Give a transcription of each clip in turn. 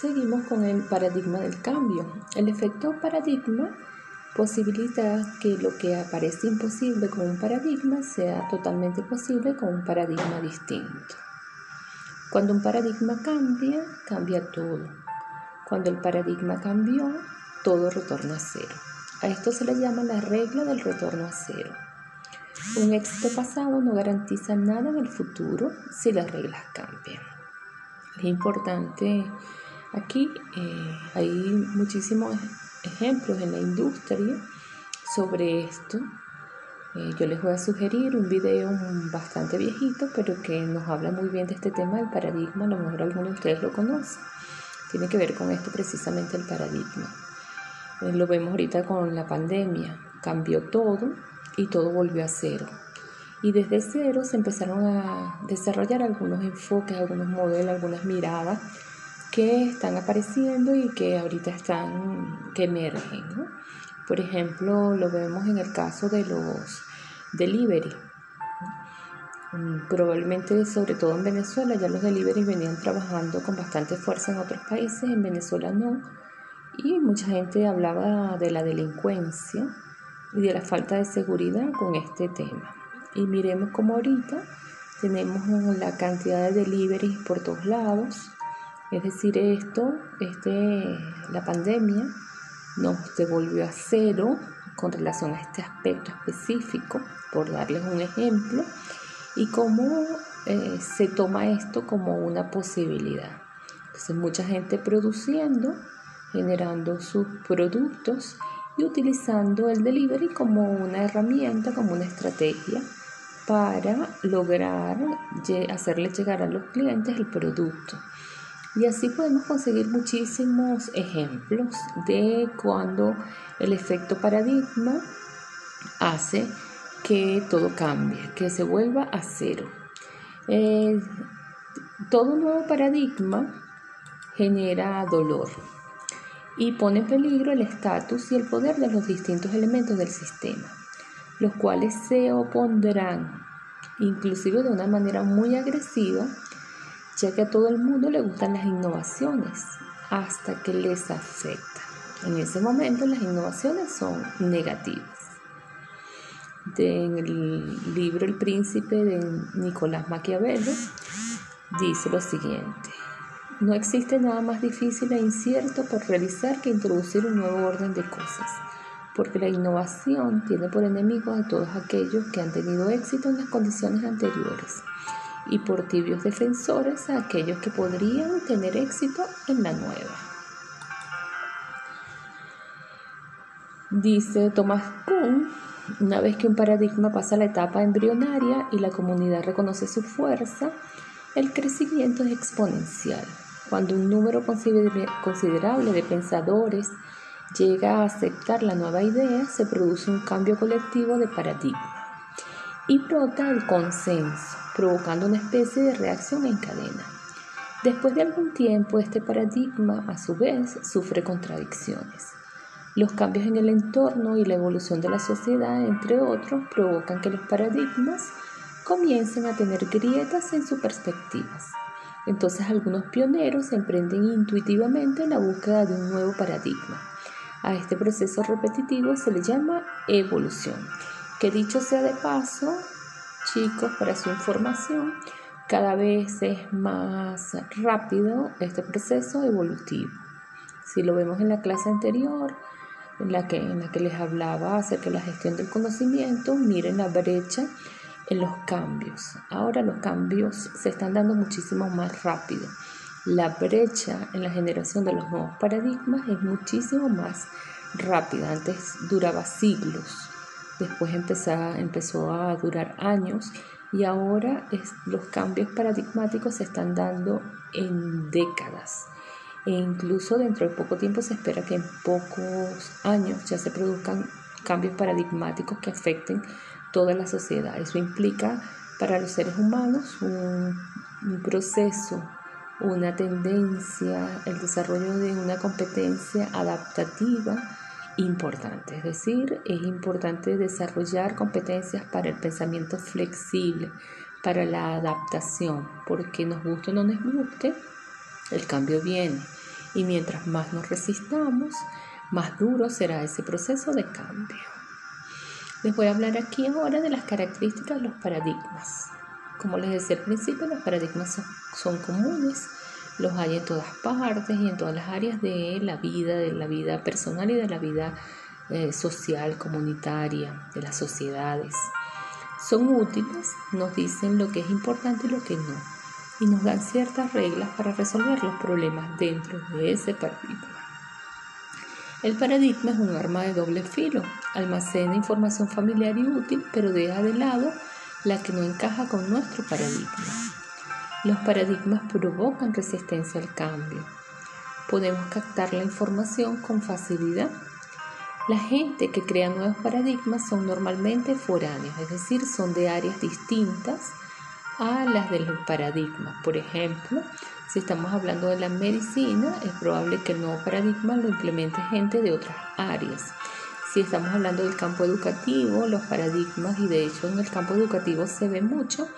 Seguimos con el paradigma del cambio. El efecto paradigma posibilita que lo que aparece imposible con un paradigma sea totalmente posible con un paradigma distinto. Cuando un paradigma cambia, cambia todo. Cuando el paradigma cambió, todo retorna a cero. A esto se le llama la regla del retorno a cero. Un éxito pasado no garantiza nada en el futuro si las reglas cambian. Es importante, aquí eh, hay muchísimos ejemplos en la industria sobre esto. Eh, yo les voy a sugerir un video bastante viejito, pero que nos habla muy bien de este tema del paradigma. A lo mejor algunos de ustedes lo conocen. Tiene que ver con esto precisamente el paradigma. Eh, lo vemos ahorita con la pandemia. Cambió todo y todo volvió a cero. Y desde cero se empezaron a desarrollar algunos enfoques, algunos modelos, algunas miradas que están apareciendo y que ahorita están, que emergen. Por ejemplo, lo vemos en el caso de los delivery. Mm, probablemente, sobre todo en Venezuela, ya los delivery venían trabajando con bastante fuerza en otros países, en Venezuela no. Y mucha gente hablaba de la delincuencia y de la falta de seguridad con este tema. Y miremos cómo ahorita tenemos la cantidad de delivery por todos lados, es decir, esto, este, la pandemia nos devolvió a cero con relación a este aspecto específico, por darles un ejemplo, y cómo eh, se toma esto como una posibilidad. Entonces, mucha gente produciendo, generando sus productos y utilizando el delivery como una herramienta, como una estrategia para lograr hacerle llegar a los clientes el producto. Y así podemos conseguir muchísimos ejemplos de cuando el efecto paradigma hace que todo cambie, que se vuelva a cero. Eh, todo nuevo paradigma genera dolor y pone en peligro el estatus y el poder de los distintos elementos del sistema, los cuales se opondrán, inclusive de una manera muy agresiva, ya que a todo el mundo le gustan las innovaciones hasta que les afecta. En ese momento las innovaciones son negativas. En el libro El Príncipe de Nicolás Maquiavelo dice lo siguiente. No existe nada más difícil e incierto por realizar que introducir un nuevo orden de cosas, porque la innovación tiene por enemigos a todos aquellos que han tenido éxito en las condiciones anteriores y por tibios defensores a aquellos que podrían tener éxito en la nueva. Dice Thomas Kuhn, una vez que un paradigma pasa la etapa embrionaria y la comunidad reconoce su fuerza, el crecimiento es exponencial. Cuando un número considerable de pensadores llega a aceptar la nueva idea, se produce un cambio colectivo de paradigma y brota el consenso, provocando una especie de reacción en cadena. Después de algún tiempo, este paradigma, a su vez, sufre contradicciones. Los cambios en el entorno y la evolución de la sociedad, entre otros, provocan que los paradigmas comiencen a tener grietas en sus perspectivas. Entonces algunos pioneros emprenden intuitivamente la búsqueda de un nuevo paradigma. A este proceso repetitivo se le llama evolución que dicho sea de paso, chicos, para su información, cada vez es más rápido este proceso evolutivo. Si lo vemos en la clase anterior, en la que, en la que les hablaba acerca de la gestión del conocimiento, miren la brecha en los cambios. Ahora los cambios se están dando muchísimo más rápido. La brecha en la generación de los nuevos paradigmas es muchísimo más rápida. Antes duraba siglos después empezó, a durar años y ahora los cambios paradigmáticos se están dando en décadas e incluso dentro de poco tiempo se espera que en pocos años ya se produzcan cambios paradigmáticos que afecten toda la sociedad. Eso implica para los seres humanos un proceso, una tendencia, el desarrollo de una competencia adaptativa importante. Es decir, es importante desarrollar competencias para el pensamiento flexible, para la adaptación, porque nos guste o no nos guste, el cambio viene. Y mientras más nos resistamos, más duro será ese proceso de cambio. Les voy a hablar aquí ahora de las características de los paradigmas. Como les decía al principio, los paradigmas son, comunes, los hay en todas partes y en todas las áreas de la vida, de la vida personal y de la vida eh, social, comunitaria, de las sociedades. Son útiles, nos dicen lo que es importante y lo que no, y nos dan ciertas reglas para resolver los problemas dentro de ese paradigma. El paradigma es un arma de doble filo, almacena información familiar y útil, pero deja de lado la que no encaja con nuestro paradigma. Los paradigmas provocan resistencia al cambio. Podemos captar la información con facilidad la gente que crea nuevos paradigmas son normalmente foráneos, es decir, son de áreas distintas a las del paradigma. Por ejemplo, si estamos hablando de la medicina, es probable que el nuevo paradigma lo implemente gente de otras áreas. Si estamos hablando del campo educativo, los paradigmas, y de hecho en el campo educativo se ve mucho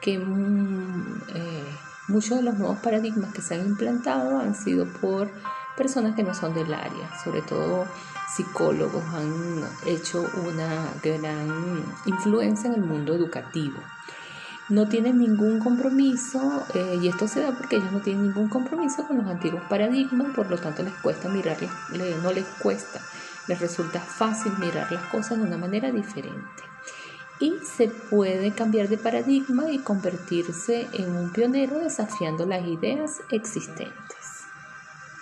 que mm, eh, muchos de los nuevos paradigmas que se han implantado han sido por personas que no son del área, sobre todo psicólogos han hecho una gran influencia en el mundo educativo. No tienen ningún compromiso, eh, y esto se da porque ellos no tienen ningún compromiso con los antiguos paradigmas, por lo tanto les cuesta mirarlas, no les cuesta, les resulta fácil mirar las cosas de una manera diferente. Y se puede cambiar de paradigma y convertirse en un pionero desafiando las ideas existentes.